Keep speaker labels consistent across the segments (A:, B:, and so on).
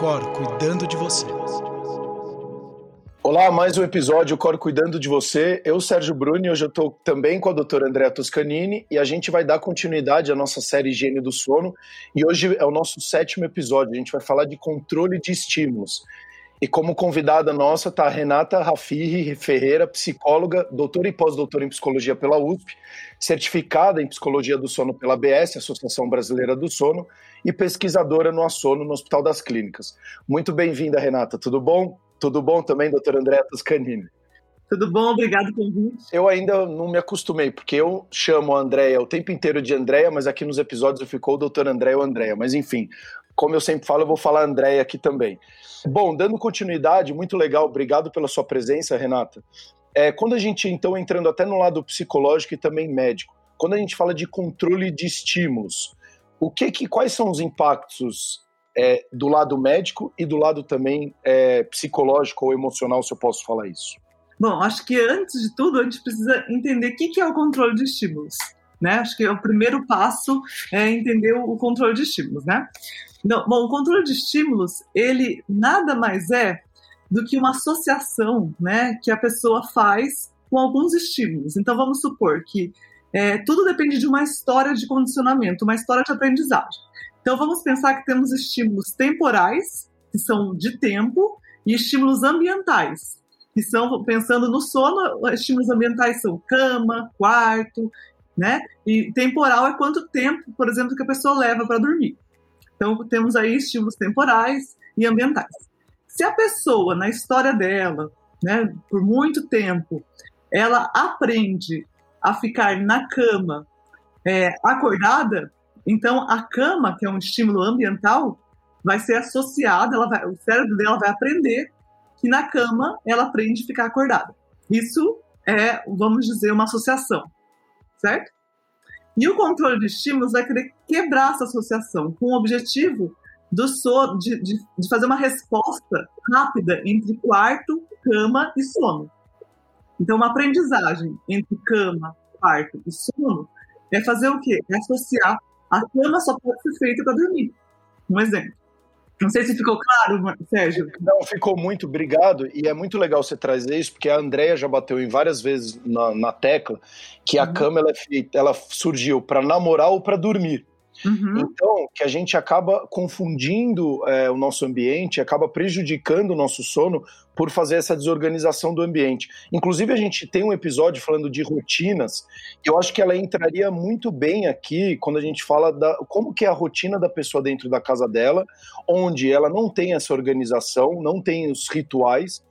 A: Cor cuidando de você.
B: Olá, mais um episódio Cor Cuidando de Você. Eu, Sérgio Bruni, hoje eu estou também com a doutora Andrea Toscanini e a gente vai dar continuidade à nossa série Higiene do Sono. E hoje é o nosso sétimo episódio. A gente vai falar de controle de estímulos. E como convidada nossa está a Renata Rafirri Ferreira, psicóloga, doutora e pós-doutora em psicologia pela USP, certificada em psicologia do sono pela ABS, Associação Brasileira do Sono, e pesquisadora no Assono no Hospital das Clínicas. Muito bem-vinda, Renata. Tudo bom? Tudo bom também, doutora Andréa Toscanini?
C: Tudo bom, obrigado pelo convite.
B: Eu ainda não me acostumei, porque eu chamo a Andréia o tempo inteiro de Andréia, mas aqui nos episódios ficou o doutor Andréia ou Andréia. Mas enfim, como eu sempre falo, eu vou falar Andréia aqui também. Bom, dando continuidade, muito legal, obrigado pela sua presença, Renata. É, quando a gente, então, entrando até no lado psicológico e também médico, quando a gente fala de controle de estímulos, o que, que quais são os impactos é, do lado médico e do lado também é, psicológico ou emocional, se eu posso falar isso?
C: Bom, acho que antes de tudo a gente precisa entender o que é o controle de estímulos. Né? Acho que é o primeiro passo é entender o controle de estímulos, né? Não, bom, o controle de estímulos, ele nada mais é do que uma associação né, que a pessoa faz com alguns estímulos. Então, vamos supor que é, tudo depende de uma história de condicionamento, uma história de aprendizagem. Então, vamos pensar que temos estímulos temporais, que são de tempo, e estímulos ambientais, que são, pensando no sono, estímulos ambientais são cama, quarto, né? E temporal é quanto tempo, por exemplo, que a pessoa leva para dormir. Então, temos aí estímulos temporais e ambientais. Se a pessoa, na história dela, né, por muito tempo, ela aprende a ficar na cama é, acordada, então a cama, que é um estímulo ambiental, vai ser associada, ela vai, o cérebro dela vai aprender que na cama ela aprende a ficar acordada. Isso é, vamos dizer, uma associação, certo? E o controle de estímulos vai querer quebrar essa associação com o objetivo do sono, de, de, de fazer uma resposta rápida entre quarto, cama e sono. Então, uma aprendizagem entre cama, quarto e sono é fazer o quê? É associar a cama só pode ser feita para dormir. Um exemplo. Não sei se ficou claro, Sérgio.
B: Não, ficou muito, obrigado. E é muito legal você trazer isso, porque a Andrea já bateu em várias vezes na, na tecla que a uhum. cama ela, é feita, ela surgiu para namorar ou para dormir. Uhum. Então, que a gente acaba confundindo é, o nosso ambiente, acaba prejudicando o nosso sono por fazer essa desorganização do ambiente. Inclusive, a gente tem um episódio falando de rotinas, e eu acho que ela entraria muito bem aqui quando a gente fala da como que é a rotina da pessoa dentro da casa dela, onde ela não tem essa organização, não tem os rituais,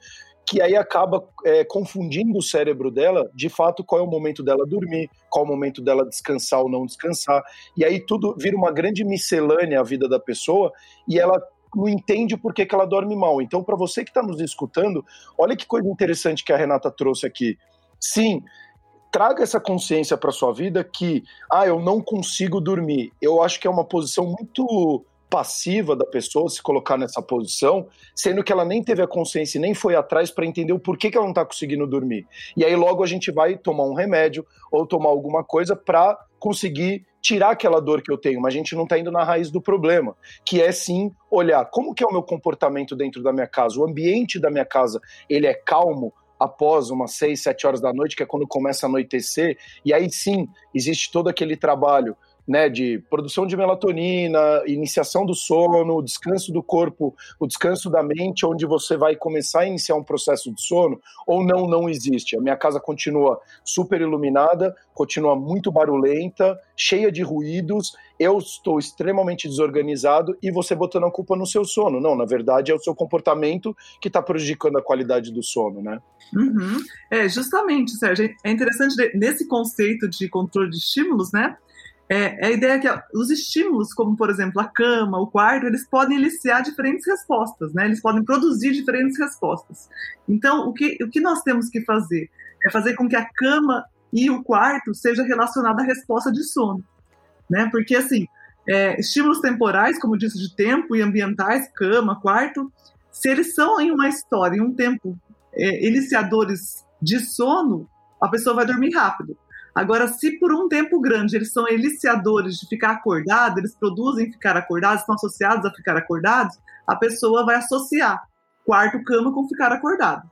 B: que aí acaba é, confundindo o cérebro dela, de fato, qual é o momento dela dormir, qual é o momento dela descansar ou não descansar. E aí tudo vira uma grande miscelânea a vida da pessoa e ela não entende por que, que ela dorme mal. Então, para você que está nos escutando, olha que coisa interessante que a Renata trouxe aqui. Sim, traga essa consciência para sua vida que, ah, eu não consigo dormir. Eu acho que é uma posição muito passiva da pessoa se colocar nessa posição, sendo que ela nem teve a consciência nem foi atrás para entender o porquê que ela não está conseguindo dormir. E aí logo a gente vai tomar um remédio ou tomar alguma coisa para conseguir tirar aquela dor que eu tenho, mas a gente não está indo na raiz do problema, que é sim olhar como que é o meu comportamento dentro da minha casa, o ambiente da minha casa, ele é calmo, após umas 6, 7 horas da noite, que é quando começa a anoitecer, e aí sim existe todo aquele trabalho né, de produção de melatonina, iniciação do sono, descanso do corpo, o descanso da mente, onde você vai começar a iniciar um processo de sono, ou não, não existe. A minha casa continua super iluminada, continua muito barulhenta, cheia de ruídos, eu estou extremamente desorganizado e você botando a culpa no seu sono. Não, na verdade é o seu comportamento que está prejudicando a qualidade do sono, né?
C: Uhum. É, justamente, Sérgio. É interessante nesse conceito de controle de estímulos, né? É, é, a ideia que os estímulos, como por exemplo a cama, o quarto, eles podem iniciar diferentes respostas, né? Eles podem produzir diferentes respostas. Então, o que, o que nós temos que fazer é fazer com que a cama e o quarto seja relacionado à resposta de sono, né? Porque assim, é, estímulos temporais, como disse, de tempo e ambientais, cama, quarto, se eles são em uma história, em um tempo, é, iniciadores de sono, a pessoa vai dormir rápido. Agora, se por um tempo grande eles são eliciadores de ficar acordado, eles produzem ficar acordados, estão associados a ficar acordados, a pessoa vai associar quarto, cama com ficar acordado.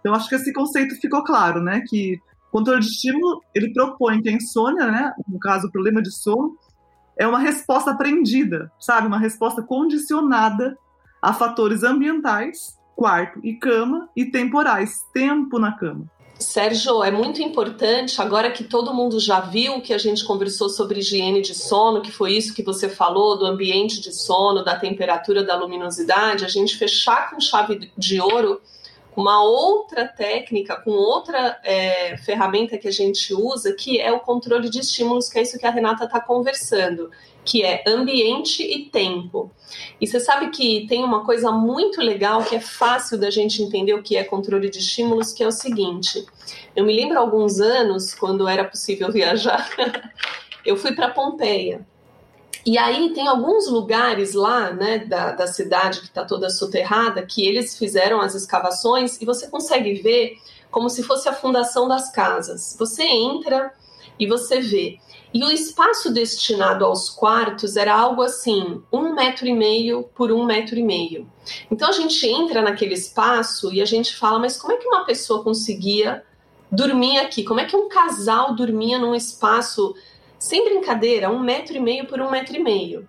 C: Então, acho que esse conceito ficou claro, né? Que controle de estímulo, ele propõe que a insônia, né? No caso, o problema de sono, é uma resposta aprendida, sabe? Uma resposta condicionada a fatores ambientais, quarto e cama, e temporais, tempo na cama.
A: Sérgio, é muito importante, agora que todo mundo já viu que a gente conversou sobre higiene de sono, que foi isso que você falou, do ambiente de sono, da temperatura, da luminosidade, a gente fechar com chave de ouro uma outra técnica, com outra é, ferramenta que a gente usa, que é o controle de estímulos, que é isso que a Renata está conversando, que é ambiente e tempo. E você sabe que tem uma coisa muito legal que é fácil da gente entender o que é controle de estímulos, que é o seguinte. Eu me lembro alguns anos, quando era possível viajar, eu fui para Pompeia. E aí tem alguns lugares lá, né, da, da cidade que está toda soterrada, que eles fizeram as escavações e você consegue ver como se fosse a fundação das casas. Você entra e você vê. E o espaço destinado aos quartos era algo assim, um metro e meio por um metro e meio. Então a gente entra naquele espaço e a gente fala, mas como é que uma pessoa conseguia dormir aqui? Como é que um casal dormia num espaço sem brincadeira, um metro e meio por um metro e meio.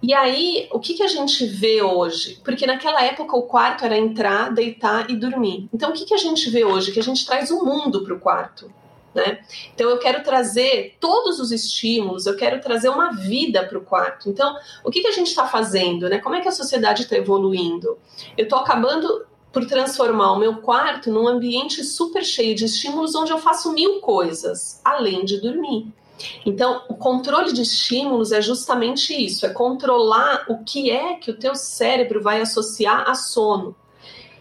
A: E aí, o que, que a gente vê hoje? Porque naquela época o quarto era entrar, deitar e dormir. Então, o que, que a gente vê hoje? Que a gente traz o mundo para o quarto. Né? Então, eu quero trazer todos os estímulos, eu quero trazer uma vida para o quarto. Então, o que, que a gente está fazendo? Né? Como é que a sociedade está evoluindo? Eu estou acabando por transformar o meu quarto num ambiente super cheio de estímulos onde eu faço mil coisas, além de dormir. Então, o controle de estímulos é justamente isso, é controlar o que é que o teu cérebro vai associar a sono.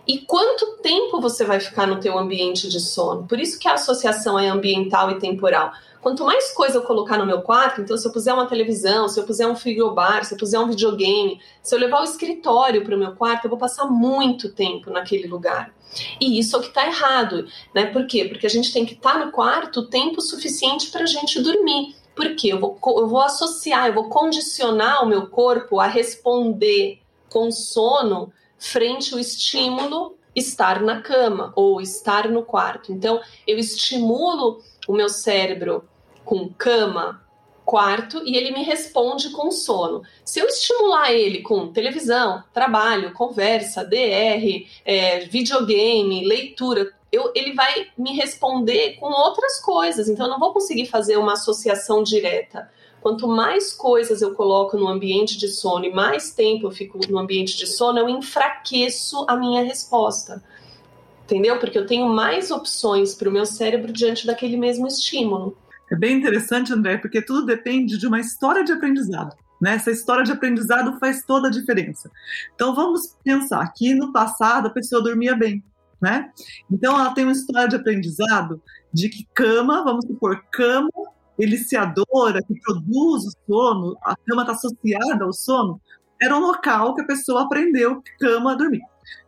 A: E quanto tempo você vai ficar no teu ambiente de sono? Por isso que a associação é ambiental e temporal. Quanto mais coisa eu colocar no meu quarto, então se eu puser uma televisão, se eu puser um frigobar, se eu puser um videogame, se eu levar o escritório para o meu quarto, eu vou passar muito tempo naquele lugar. E isso é o que está errado, né? Por quê? Porque a gente tem que estar tá no quarto tempo suficiente para a gente dormir. Porque eu vou, eu vou associar, eu vou condicionar o meu corpo a responder com sono frente ao estímulo estar na cama ou estar no quarto. Então, eu estimulo o meu cérebro com cama, quarto e ele me responde com sono. Se eu estimular ele com televisão, trabalho, conversa, DR, é, videogame, leitura, eu, ele vai me responder com outras coisas. Então, eu não vou conseguir fazer uma associação direta. Quanto mais coisas eu coloco no ambiente de sono e mais tempo eu fico no ambiente de sono, eu enfraqueço a minha resposta. Entendeu? Porque eu tenho mais opções para o meu cérebro diante daquele mesmo estímulo.
C: É bem interessante, André, porque tudo depende de uma história de aprendizado. Né? Essa história de aprendizado faz toda a diferença. Então vamos pensar que no passado a pessoa dormia bem, né? Então ela tem uma história de aprendizado de que cama, vamos supor, cama eliciadora que produz o sono, a cama está associada ao sono, era um local que a pessoa aprendeu cama a dormir.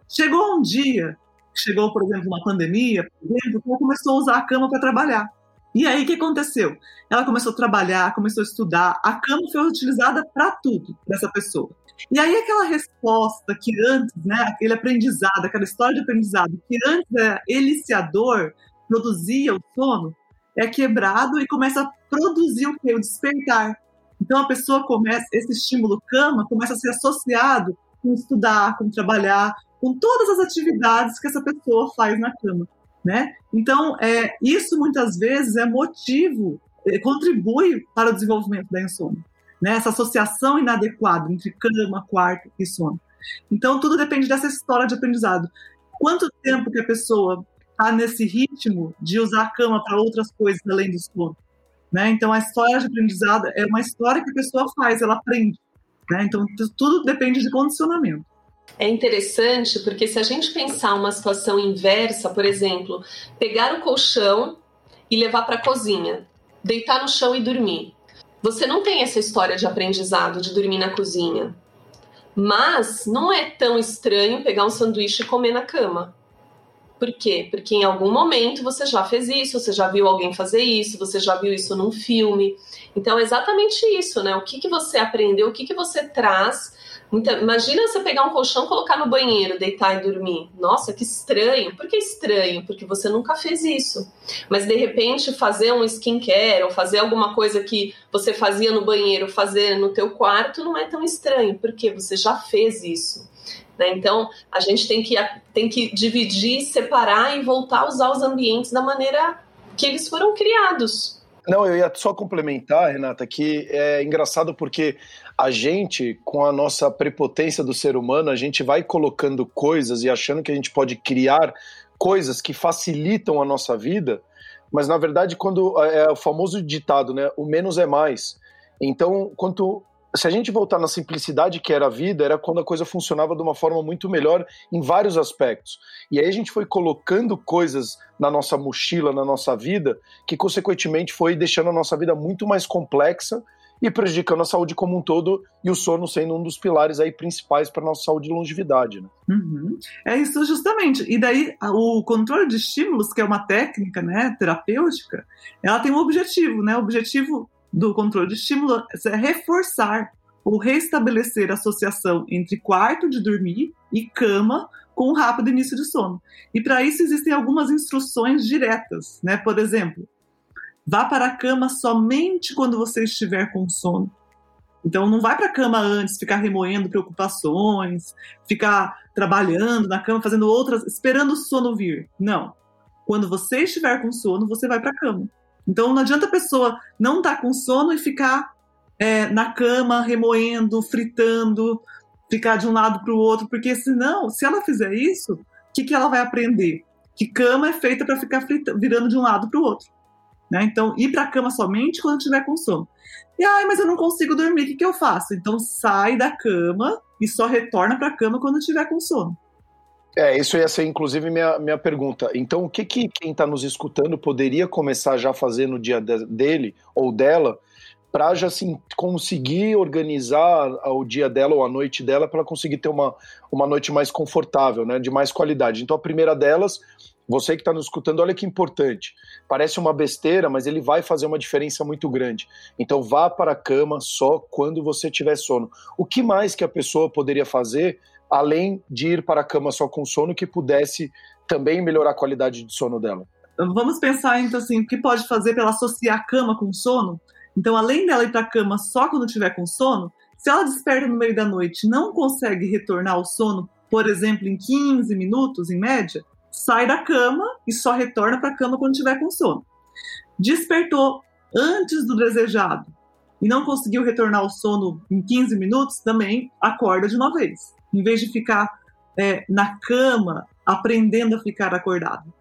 C: Chegou um dia, chegou, por exemplo, uma pandemia, por exemplo, ela começou a usar a cama para trabalhar. E aí, o que aconteceu? Ela começou a trabalhar, começou a estudar, a cama foi utilizada para tudo dessa pessoa. E aí, aquela resposta que antes, né, aquele aprendizado, aquela história de aprendizado, que antes era eliciador, produzia o sono, é quebrado e começa a produzir o que? O despertar. Então, a pessoa começa, esse estímulo cama começa a ser associado com estudar, com trabalhar, com todas as atividades que essa pessoa faz na cama né? Então, é, isso muitas vezes é motivo, é, contribui para o desenvolvimento da insônia, né? Essa associação inadequada entre cama, quarto e sono. Então, tudo depende dessa história de aprendizado. Quanto tempo que a pessoa está nesse ritmo de usar a cama para outras coisas além do sono? Né? Então, a história de aprendizado é uma história que a pessoa faz, ela aprende. Né? Então, tudo depende de condicionamento.
A: É interessante porque se a gente pensar uma situação inversa, por exemplo, pegar o colchão e levar para a cozinha, deitar no chão e dormir. Você não tem essa história de aprendizado de dormir na cozinha. Mas não é tão estranho pegar um sanduíche e comer na cama. Por quê? Porque em algum momento você já fez isso, você já viu alguém fazer isso, você já viu isso num filme. Então é exatamente isso, né? O que, que você aprendeu, o que, que você traz imagina você pegar um colchão, colocar no banheiro, deitar e dormir. Nossa, que estranho. Por que estranho? Porque você nunca fez isso. Mas de repente fazer um skincare ou fazer alguma coisa que você fazia no banheiro, fazer no teu quarto não é tão estranho, porque você já fez isso. Né? Então, a gente tem que, tem que dividir, separar e voltar a usar os ambientes da maneira que eles foram criados.
B: Não, eu ia só complementar, Renata, que é engraçado porque a gente, com a nossa prepotência do ser humano, a gente vai colocando coisas e achando que a gente pode criar coisas que facilitam a nossa vida, mas na verdade, quando é, é o famoso ditado, né? O menos é mais. Então, quanto se a gente voltar na simplicidade que era a vida, era quando a coisa funcionava de uma forma muito melhor em vários aspectos. E aí a gente foi colocando coisas na nossa mochila, na nossa vida, que consequentemente foi deixando a nossa vida muito mais complexa e prejudicando a saúde como um todo e o sono sendo um dos pilares aí principais para nossa saúde e longevidade. Né?
C: Uhum. É isso justamente. E daí o controle de estímulos, que é uma técnica né, terapêutica, ela tem um objetivo, né? O objetivo do controle de estímulo é reforçar ou restabelecer a associação entre quarto de dormir e cama com um rápido início de sono. E para isso existem algumas instruções diretas, né? Por exemplo, vá para a cama somente quando você estiver com sono. Então não vai para a cama antes, ficar remoendo preocupações, ficar trabalhando na cama, fazendo outras, esperando o sono vir. Não. Quando você estiver com sono, você vai para a cama. Então não adianta a pessoa não estar tá com sono e ficar é, na cama remoendo, fritando, ficar de um lado para o outro, porque senão, se ela fizer isso, o que, que ela vai aprender? Que cama é feita para ficar virando de um lado para o outro. Né? Então, ir para a cama somente quando tiver com sono. E, ai, mas eu não consigo dormir, o que, que eu faço? Então, sai da cama e só retorna para a cama quando tiver com sono.
B: É, isso ia ser inclusive minha, minha pergunta. Então, o que, que quem está nos escutando poderia começar já a fazer no dia de, dele ou dela para já assim, conseguir organizar o dia dela ou a noite dela para conseguir ter uma, uma noite mais confortável, né, de mais qualidade. Então, a primeira delas, você que está nos escutando, olha que importante. Parece uma besteira, mas ele vai fazer uma diferença muito grande. Então, vá para a cama só quando você tiver sono. O que mais que a pessoa poderia fazer além de ir para a cama só com sono, que pudesse também melhorar a qualidade de sono dela?
C: Vamos pensar, então, assim, o que pode fazer para ela associar a cama com sono? Então, além dela ir para a cama só quando tiver com sono, se ela desperta no meio da noite não consegue retornar ao sono, por exemplo, em 15 minutos, em média, sai da cama e só retorna para a cama quando tiver com sono. Despertou antes do desejado e não conseguiu retornar ao sono em 15 minutos, também acorda de uma vez em vez de ficar é, na cama aprendendo a ficar acordado.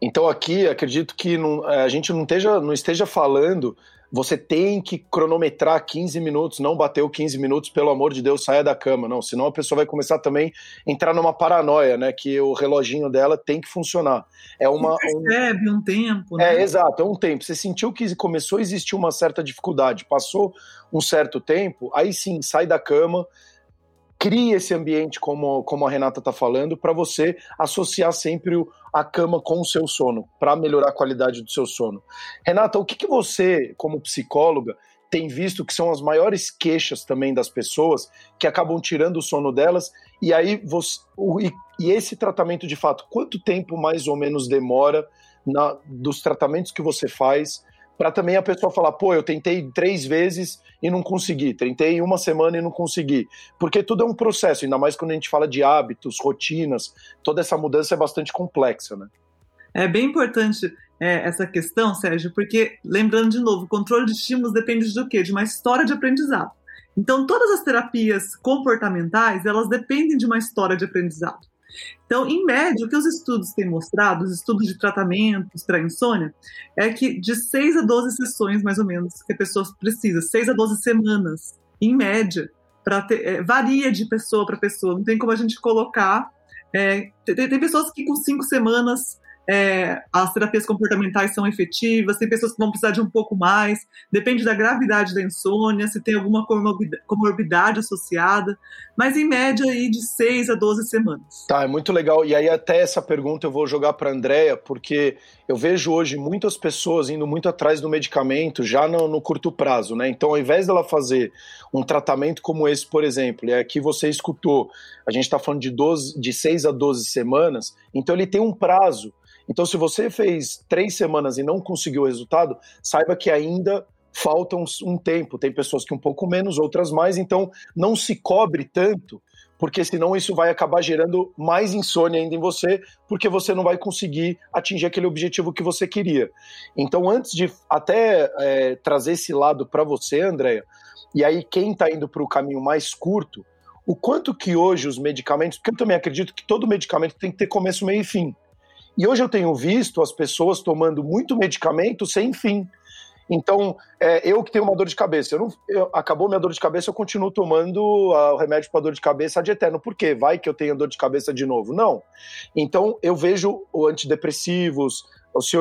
B: Então aqui acredito que não, é, a gente não esteja, não esteja falando você tem que cronometrar 15 minutos, não bateu 15 minutos, pelo amor de Deus, saia da cama. Não, senão a pessoa vai começar também a entrar numa paranoia, né? Que o reloginho dela tem que funcionar. É uma.
C: Você percebe um, um tempo,
B: né? É, exato, é um tempo. Você sentiu que começou a existir uma certa dificuldade, passou um certo tempo, aí sim, sai da cama, crie esse ambiente, como, como a Renata está falando, para você associar sempre o, a cama com o seu sono, para melhorar a qualidade do seu sono. Renata, o que, que você, como psicóloga, tem visto que são as maiores queixas também das pessoas que acabam tirando o sono delas e aí você, o, e, e, esse tratamento de fato, quanto tempo mais ou menos demora na, dos tratamentos que você faz para também a pessoa falar, pô, eu tentei três vezes e não consegui, tentei uma semana e não consegui. Porque tudo é um processo, ainda mais quando a gente fala de hábitos, rotinas, toda essa mudança é bastante complexa, né?
C: É bem importante é, essa questão, Sérgio, porque, lembrando de novo, o controle de estímulos depende do quê? De uma história de aprendizado. Então, todas as terapias comportamentais, elas dependem de uma história de aprendizado. Então, em média, o que os estudos têm mostrado, os estudos de tratamentos para insônia, é que de 6 a 12 sessões, mais ou menos, que a pessoa precisa, 6 a 12 semanas, em média, ter, é, varia de pessoa para pessoa, não tem como a gente colocar. É, tem, tem, pessoas que com cinco semanas é, as terapias comportamentais são efetivas, tem pessoas que vão precisar de um pouco mais, depende da gravidade da insônia, se tem alguma comorbidade associada, mas em média aí de 6 a 12 semanas.
B: Tá, é muito legal. E aí até essa pergunta eu vou jogar para a Andrea, porque eu vejo hoje muitas pessoas indo muito atrás do medicamento já no, no, curto prazo, né? Então, ao invés dela fazer um tratamento como esse, por exemplo, e aqui você escutou, a gente está falando de, 12, de 6 a 12 semanas, então ele tem um prazo. Então, se você fez três semanas e não conseguiu o resultado, saiba que ainda falta um, um tempo. Tem pessoas que um pouco menos, outras mais, então não se cobre tanto porque senão isso vai acabar gerando mais insônia ainda em você, porque você não vai conseguir atingir aquele objetivo que você queria. Então, antes de até é, trazer esse lado para você, Andréia, e aí quem está indo para o caminho mais curto, o quanto que hoje os medicamentos, porque eu também acredito que todo medicamento tem que ter começo, meio e fim. E hoje eu tenho visto as pessoas tomando muito medicamento sem fim. Então, é, eu que tenho uma dor de cabeça, eu não, eu, acabou minha dor de cabeça, eu continuo tomando uh, o remédio para dor de cabeça de eterno. Por quê? Vai que eu tenho dor de cabeça de novo? Não. Então, eu vejo o antidepressivos, os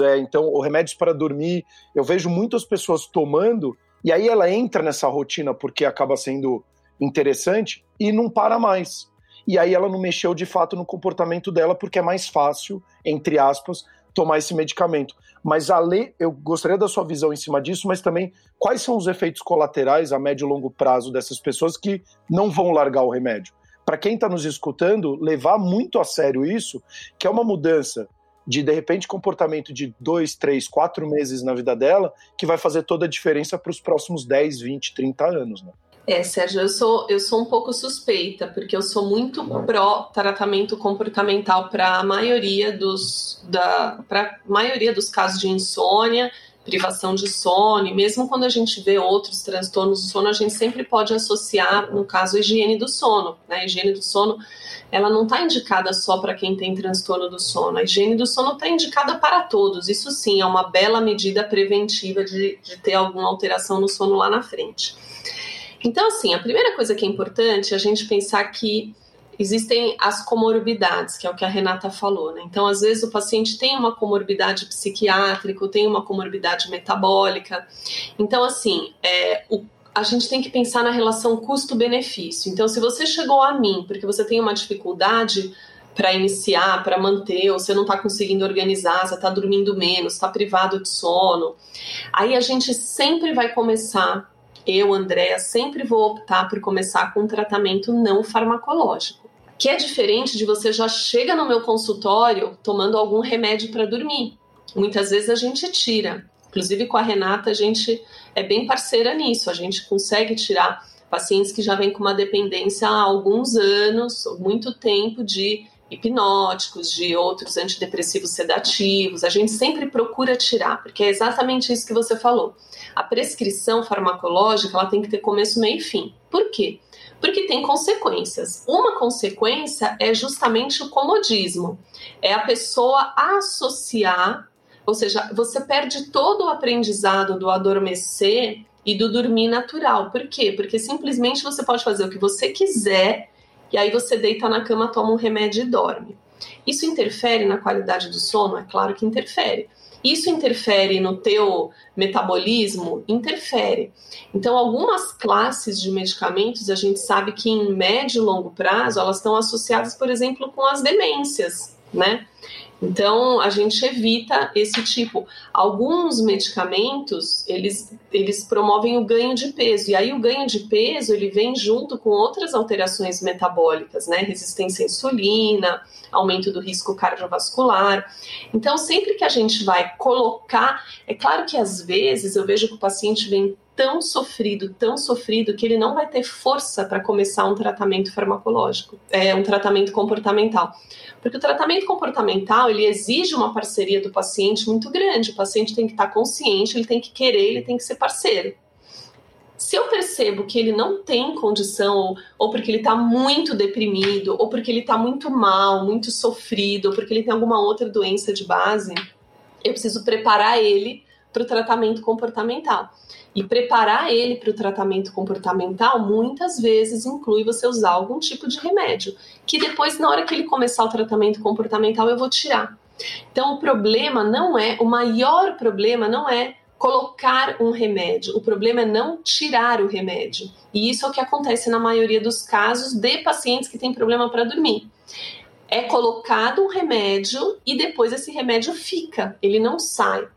B: é, então, os remédios para dormir, eu vejo muitas pessoas tomando, e aí ela entra nessa rotina porque acaba sendo interessante e não para mais. E aí ela não mexeu de fato no comportamento dela porque é mais fácil, entre aspas, tomar esse medicamento. Mas além, eu gostaria da sua visão em cima disso, mas também quais são os efeitos colaterais a médio e longo prazo dessas pessoas que não vão largar o remédio? Para quem está nos escutando, levar muito a sério isso, que é uma mudança de de repente comportamento de dois, três, quatro meses na vida dela, que vai fazer toda a diferença para os próximos 10, 20, 30 anos. Né?
A: É, Sérgio, eu sou, eu sou um pouco suspeita, porque eu sou muito pró tratamento comportamental para a maioria dos da para maioria dos casos de insônia, privação de sono, e mesmo quando a gente vê outros transtornos do sono, a gente sempre pode associar, no caso, a higiene do sono. Né? A higiene do sono ela não está indicada só para quem tem transtorno do sono. A higiene do sono está indicada para todos. Isso sim é uma bela medida preventiva de, de ter alguma alteração no sono lá na frente. Então, assim, a primeira coisa que é importante é a gente pensar que existem as comorbidades, que é o que a Renata falou, né? Então, às vezes o paciente tem uma comorbidade psiquiátrica, tem uma comorbidade metabólica. Então, assim, é, o, a gente tem que pensar na relação custo-benefício. Então, se você chegou a mim porque você tem uma dificuldade para iniciar, para manter, ou você não está conseguindo organizar, você está dormindo menos, está privado de sono, aí a gente sempre vai começar eu, Andréa, sempre vou optar por começar com um tratamento não farmacológico. Que é diferente de você já chega no meu consultório tomando algum remédio para dormir. Muitas vezes a gente tira. Inclusive com a Renata, a gente é bem parceira nisso. A gente consegue tirar pacientes que já vêm com uma dependência há alguns anos, muito tempo de hipnóticos, de outros antidepressivos sedativos. A gente sempre procura tirar, porque é exatamente isso que você falou. A prescrição farmacológica ela tem que ter começo, meio e fim. Por quê? Porque tem consequências. Uma consequência é justamente o comodismo. É a pessoa associar, ou seja, você perde todo o aprendizado do adormecer e do dormir natural. Por quê? Porque simplesmente você pode fazer o que você quiser e aí você deita na cama, toma um remédio e dorme. Isso interfere na qualidade do sono? É claro que interfere. Isso interfere no teu metabolismo? Interfere. Então, algumas classes de medicamentos a gente sabe que em médio e longo prazo elas estão associadas, por exemplo, com as demências, né? Então, a gente evita esse tipo. Alguns medicamentos, eles, eles promovem o ganho de peso. E aí, o ganho de peso, ele vem junto com outras alterações metabólicas, né? Resistência à insulina, aumento do risco cardiovascular. Então, sempre que a gente vai colocar... É claro que, às vezes, eu vejo que o paciente vem tão sofrido, tão sofrido, que ele não vai ter força para começar um tratamento farmacológico, é, um tratamento comportamental. Porque o tratamento comportamental, ele exige uma parceria do paciente muito grande. O paciente tem que estar consciente, ele tem que querer, ele tem que ser parceiro. Se eu percebo que ele não tem condição, ou porque ele está muito deprimido, ou porque ele está muito mal, muito sofrido, ou porque ele tem alguma outra doença de base, eu preciso preparar ele para o tratamento comportamental. E preparar ele para o tratamento comportamental muitas vezes inclui você usar algum tipo de remédio, que depois, na hora que ele começar o tratamento comportamental, eu vou tirar. Então, o problema não é, o maior problema não é colocar um remédio, o problema é não tirar o remédio. E isso é o que acontece na maioria dos casos de pacientes que têm problema para dormir é colocado um remédio e depois esse remédio fica, ele não sai.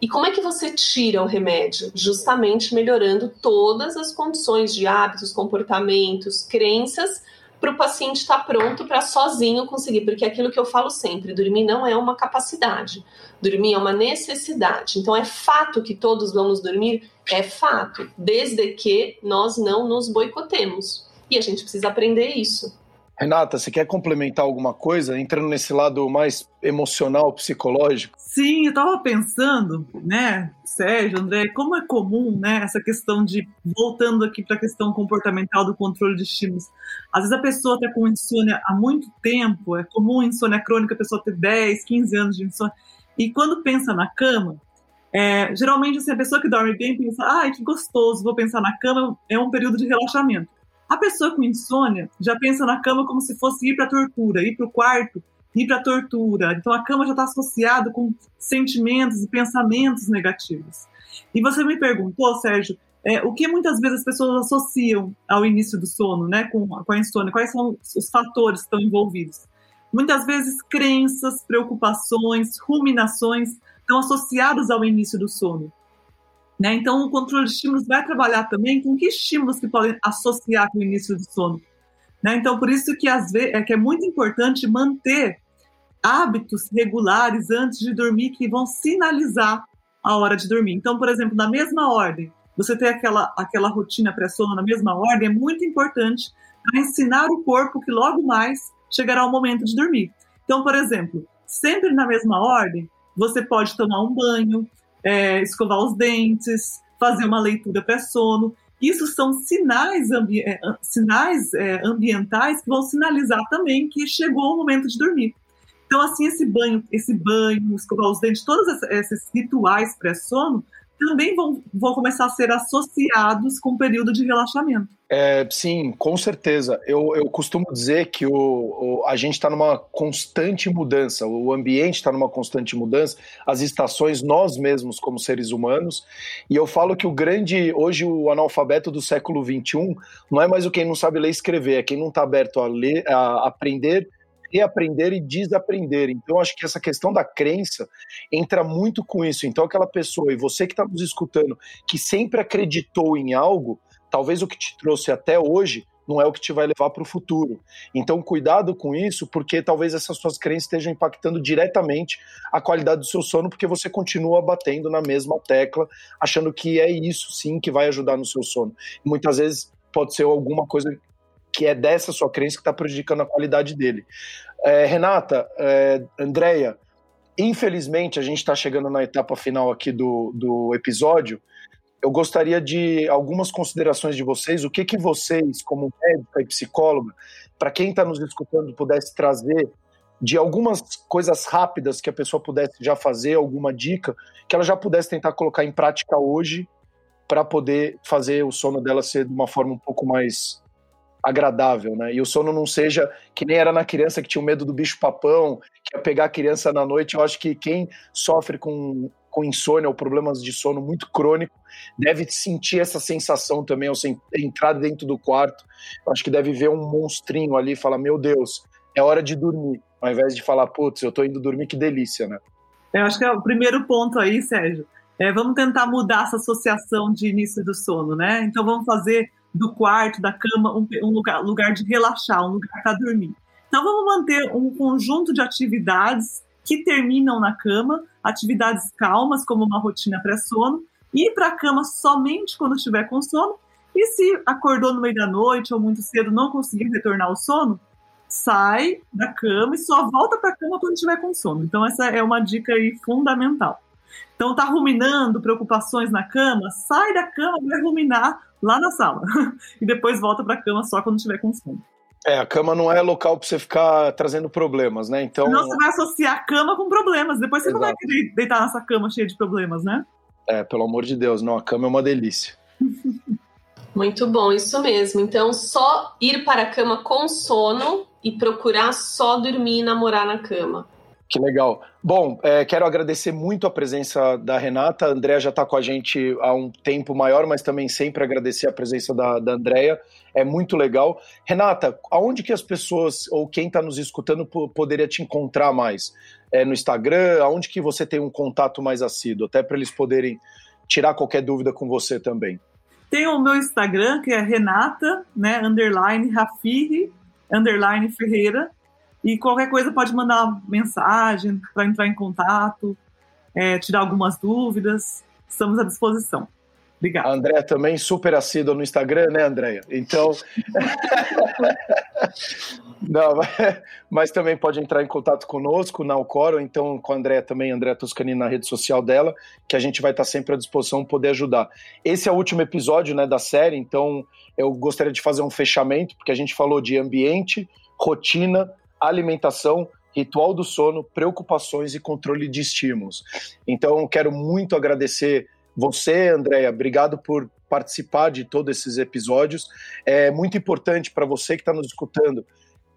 A: E como é que você tira o remédio? Justamente melhorando todas as condições de hábitos, comportamentos, crenças, para o paciente estar tá pronto para sozinho conseguir. Porque é aquilo que eu falo sempre: dormir não é uma capacidade, dormir é uma necessidade. Então é fato que todos vamos dormir? É fato, desde que nós não nos boicotemos. E a gente precisa aprender isso.
B: Renata, você quer complementar alguma coisa, entrando nesse lado mais emocional, psicológico?
C: Sim, eu estava pensando, né, Sérgio, André, como é comum, né, essa questão de, voltando aqui para a questão comportamental do controle de estímulos. Às vezes a pessoa está com insônia há muito tempo, é comum insônia crônica, a pessoa ter 10, 15 anos de insônia, e quando pensa na cama, é, geralmente assim, a pessoa que dorme bem pensa, ai, que gostoso, vou pensar na cama, é um período de relaxamento. A pessoa com insônia já pensa na cama como se fosse ir para tortura, ir para o quarto, ir para tortura. Então a cama já está associada com sentimentos e pensamentos negativos. E você me perguntou, Sérgio, é, o que muitas vezes as pessoas associam ao início do sono, né, com, com a insônia? Quais são os fatores que estão envolvidos? Muitas vezes crenças, preocupações, ruminações estão associados ao início do sono. Né? Então, o controle de estímulos vai trabalhar também com que estímulos que podem associar com o início do sono. Né? Então, por isso que, às vezes, é, que é muito importante manter hábitos regulares antes de dormir que vão sinalizar a hora de dormir. Então, por exemplo, na mesma ordem, você ter aquela, aquela rotina pré-sono na mesma ordem é muito importante para ensinar o corpo que logo mais chegará o momento de dormir. Então, por exemplo, sempre na mesma ordem, você pode tomar um banho, é, escovar os dentes, fazer uma leitura pré-sono. Isso são sinais, ambi é, sinais é, ambientais que vão sinalizar também que chegou o momento de dormir. Então, assim, esse banho, esse banho, escovar os dentes, todos esses rituais pré-sono também vão, vão começar a ser associados com o período de relaxamento.
B: É, sim, com certeza. Eu, eu costumo dizer que o, o a gente está numa constante mudança, o ambiente está numa constante mudança, as estações, nós mesmos como seres humanos. E eu falo que o grande, hoje, o analfabeto do século XXI não é mais o quem não sabe ler e escrever, é quem não está aberto a ler, a aprender reaprender e desaprender. Então, acho que essa questão da crença entra muito com isso. Então, aquela pessoa, e você que está nos escutando, que sempre acreditou em algo, talvez o que te trouxe até hoje não é o que te vai levar para o futuro. Então, cuidado com isso, porque talvez essas suas crenças estejam impactando diretamente a qualidade do seu sono, porque você continua batendo na mesma tecla, achando que é isso sim que vai ajudar no seu sono. Muitas vezes pode ser alguma coisa que é dessa sua crença que está prejudicando a qualidade dele. É, Renata, é, Andréia, infelizmente a gente está chegando na etapa final aqui do, do episódio. Eu gostaria de algumas considerações de vocês. O que, que vocês, como médica e psicóloga, para quem está nos escutando, pudesse trazer de algumas coisas rápidas que a pessoa pudesse já fazer, alguma dica, que ela já pudesse tentar colocar em prática hoje para poder fazer o sono dela ser de uma forma um pouco mais agradável, né? E o sono não seja que nem era na criança que tinha o medo do bicho papão, que ia pegar a criança na noite. Eu acho que quem sofre com, com insônia ou problemas de sono muito crônico deve sentir essa sensação também ao entrar dentro do quarto. Eu acho que deve ver um monstrinho ali e falar: Meu Deus, é hora de dormir, ao invés de falar: Putz, eu tô indo dormir, que delícia, né?
C: Eu acho que é o primeiro ponto aí, Sérgio. É, vamos tentar mudar essa associação de início do sono, né? Então vamos fazer do quarto, da cama, um, um lugar, lugar de relaxar, um lugar para dormir. Então vamos manter um conjunto de atividades que terminam na cama, atividades calmas, como uma rotina pré-sono, ir para a cama somente quando estiver com sono, e se acordou no meio da noite ou muito cedo não conseguir retornar ao sono, sai da cama e só volta para a cama quando estiver com sono. Então essa é uma dica aí fundamental. Então tá ruminando preocupações na cama, sai da cama, vai ruminar lá na sala. e depois volta para a cama só quando tiver com sono.
B: É, a cama não é local para você ficar trazendo problemas, né? Então.
C: Não, você vai associar a cama com problemas. Depois você Exato. não vai querer deitar nessa cama cheia de problemas, né?
B: É, pelo amor de Deus, não, a cama é uma delícia.
A: Muito bom, isso mesmo. Então, só ir para a cama com sono e procurar só dormir e namorar na cama.
B: Que legal. Bom, é, quero agradecer muito a presença da Renata. A Andréa já está com a gente há um tempo maior, mas também sempre agradecer a presença da, da Andréa. É muito legal. Renata, aonde que as pessoas, ou quem está nos escutando, poderia te encontrar mais? É, no Instagram? Aonde que você tem um contato mais assíduo? Até para eles poderem tirar qualquer dúvida com você também.
C: Tem o meu Instagram, que é Renata, né, underline Rafiri, underline Ferreira. E qualquer coisa pode mandar mensagem para entrar em contato, é, tirar algumas dúvidas. Estamos à disposição. Obrigada.
B: A Andréia também super assídua no Instagram, né, Andréia? Então. Não, mas também pode entrar em contato conosco na Alcoro, então com a Andréia também, Andréia Toscani na rede social dela, que a gente vai estar sempre à disposição poder ajudar. Esse é o último episódio né, da série, então eu gostaria de fazer um fechamento, porque a gente falou de ambiente, rotina, alimentação, ritual do sono, preocupações e controle de estímulos. Então, quero muito agradecer você, Andréia, obrigado por participar de todos esses episódios. É muito importante para você que está nos escutando,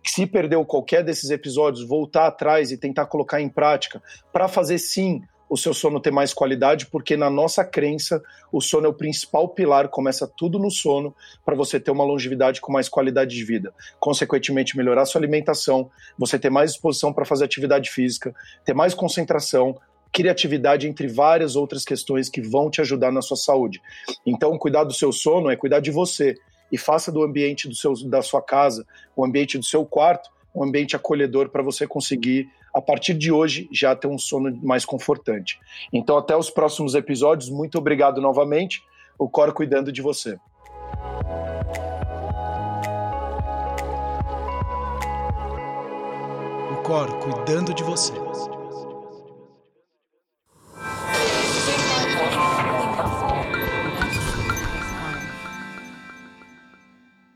B: se perdeu qualquer desses episódios, voltar atrás e tentar colocar em prática para fazer sim o seu sono ter mais qualidade, porque na nossa crença o sono é o principal pilar, começa tudo no sono para você ter uma longevidade com mais qualidade de vida. Consequentemente, melhorar sua alimentação, você ter mais disposição para fazer atividade física, ter mais concentração, criatividade, entre várias outras questões que vão te ajudar na sua saúde. Então, cuidar do seu sono é cuidar de você e faça do ambiente do seu, da sua casa, o ambiente do seu quarto, um ambiente acolhedor para você conseguir, a partir de hoje, já ter um sono mais confortante. Então, até os próximos episódios. Muito obrigado novamente. O Cor cuidando de você.
D: O Cor cuidando de você.